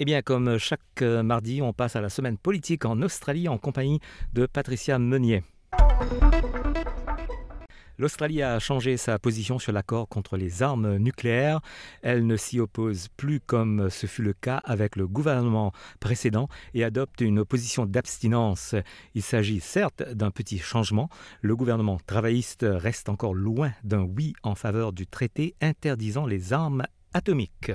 Eh bien, comme chaque mardi, on passe à la semaine politique en Australie en compagnie de Patricia Meunier. L'Australie a changé sa position sur l'accord contre les armes nucléaires. Elle ne s'y oppose plus comme ce fut le cas avec le gouvernement précédent et adopte une position d'abstinence. Il s'agit certes d'un petit changement. Le gouvernement travailliste reste encore loin d'un oui en faveur du traité interdisant les armes atomiques.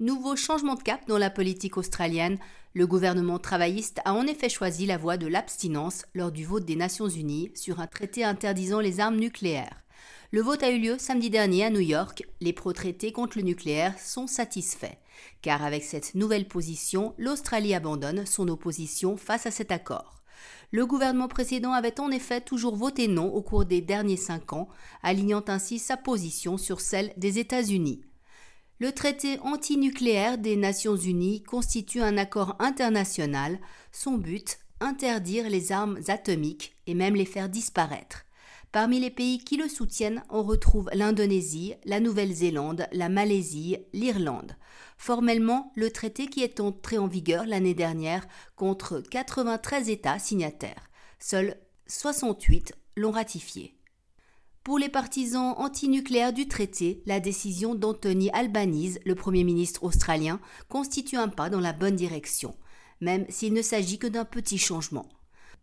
Nouveau changement de cap dans la politique australienne, le gouvernement travailliste a en effet choisi la voie de l'abstinence lors du vote des Nations Unies sur un traité interdisant les armes nucléaires. Le vote a eu lieu samedi dernier à New York. Les pro-traités contre le nucléaire sont satisfaits, car avec cette nouvelle position, l'Australie abandonne son opposition face à cet accord. Le gouvernement précédent avait en effet toujours voté non au cours des derniers cinq ans, alignant ainsi sa position sur celle des États-Unis. Le traité antinucléaire des Nations Unies constitue un accord international. Son but, interdire les armes atomiques et même les faire disparaître. Parmi les pays qui le soutiennent, on retrouve l'Indonésie, la Nouvelle-Zélande, la Malaisie, l'Irlande. Formellement, le traité qui est entré en vigueur l'année dernière contre 93 États signataires. Seuls 68 l'ont ratifié. Pour les partisans antinucléaires du traité, la décision d'Anthony Albanese, le Premier ministre australien, constitue un pas dans la bonne direction, même s'il ne s'agit que d'un petit changement.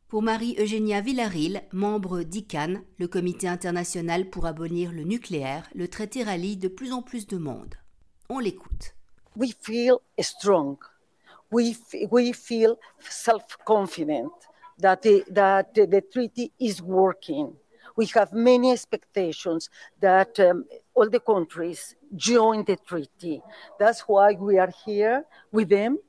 Pour Marie-Eugénia Villaril, membre d'ICANN, le Comité international pour abolir le nucléaire, le traité rallie de plus en plus de monde. On l'écoute. We feel strong. We, we feel self-confident that that the treaty is working. We have many expectations that um, all the countries join the treaty. That's why we are here with them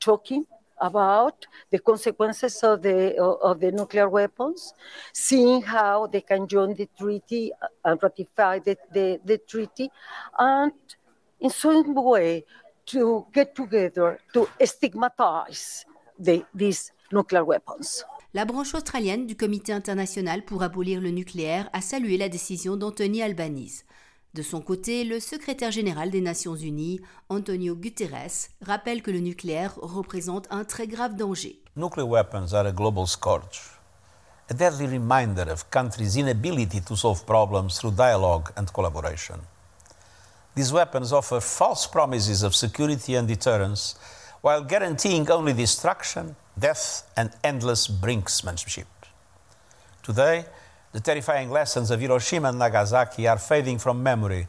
talking about the consequences of the of the nuclear weapons, seeing how they can join the treaty and ratify the, the, the treaty, and in some way to get together to stigmatize the, these nuclear weapons. La branche australienne du Comité international pour abolir le nucléaire a salué la décision d'Anthony Albanese. De son côté, le secrétaire général des Nations Unies, Antonio Guterres, rappelle que le nucléaire représente un très grave danger. Nuclear weapons are a global scourge, a deadly reminder of countries' inability to solve problems through dialogue and collaboration. These weapons offer false promises of security and deterrence while guaranteeing only destruction death, and endless brinksmanship. Today, the terrifying lessons of Hiroshima and Nagasaki are fading from memory.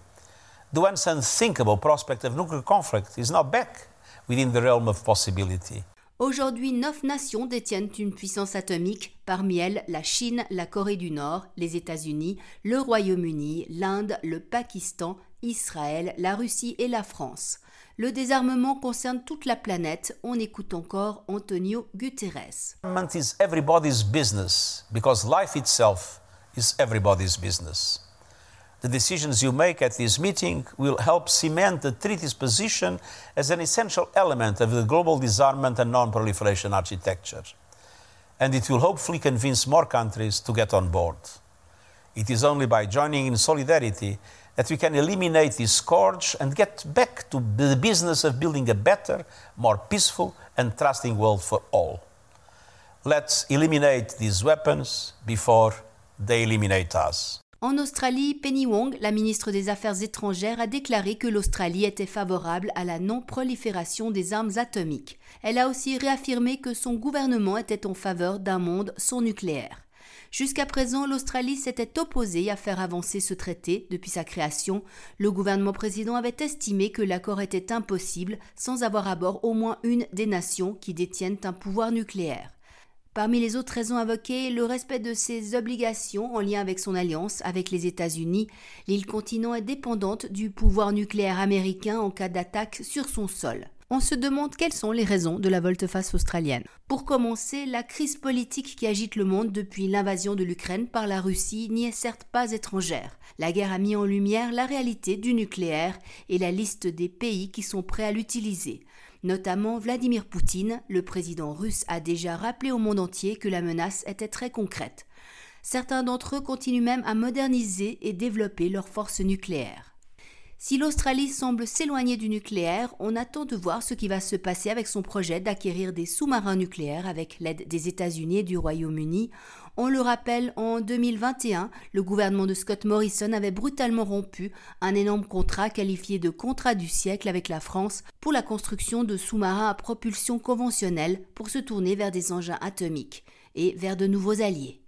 The once unthinkable prospect of nuclear conflict is now back within the realm of possibility. Aujourd'hui, neuf nations détiennent une puissance atomique, parmi elles la Chine, la Corée du Nord, les États-Unis, le Royaume-Uni, l'Inde, le Pakistan, Israël, la Russie et la France. Le désarmement concerne toute la planète. On écoute encore Antonio Guterres. Government is everybody's business because life itself is everybody's business. The decisions you make at this meeting will help cement the treaty's position as an essential element of the global disarmament and non-proliferation architecture. And it will hopefully convince more countries to get on board. It is only by joining in solidarity that we can eliminate this scourge and get back to the business of building a better, more peaceful, and trusting world for all. Let's eliminate these weapons before they eliminate us. En Australie, Penny Wong, la ministre des Affaires étrangères, a déclaré que l'Australie était favorable à la non-prolifération des armes atomiques. Elle a aussi réaffirmé que son gouvernement était en faveur d'un monde sans nucléaire. Jusqu'à présent, l'Australie s'était opposée à faire avancer ce traité depuis sa création. Le gouvernement président avait estimé que l'accord était impossible sans avoir à bord au moins une des nations qui détiennent un pouvoir nucléaire. Parmi les autres raisons invoquées, le respect de ses obligations en lien avec son alliance avec les États-Unis. L'île continent est dépendante du pouvoir nucléaire américain en cas d'attaque sur son sol on se demande quelles sont les raisons de la volte-face australienne. Pour commencer, la crise politique qui agite le monde depuis l'invasion de l'Ukraine par la Russie n'y est certes pas étrangère. La guerre a mis en lumière la réalité du nucléaire et la liste des pays qui sont prêts à l'utiliser. Notamment Vladimir Poutine, le président russe a déjà rappelé au monde entier que la menace était très concrète. Certains d'entre eux continuent même à moderniser et développer leurs forces nucléaires. Si l'Australie semble s'éloigner du nucléaire, on attend de voir ce qui va se passer avec son projet d'acquérir des sous-marins nucléaires avec l'aide des États-Unis et du Royaume-Uni. On le rappelle, en 2021, le gouvernement de Scott Morrison avait brutalement rompu un énorme contrat qualifié de contrat du siècle avec la France pour la construction de sous-marins à propulsion conventionnelle pour se tourner vers des engins atomiques et vers de nouveaux alliés.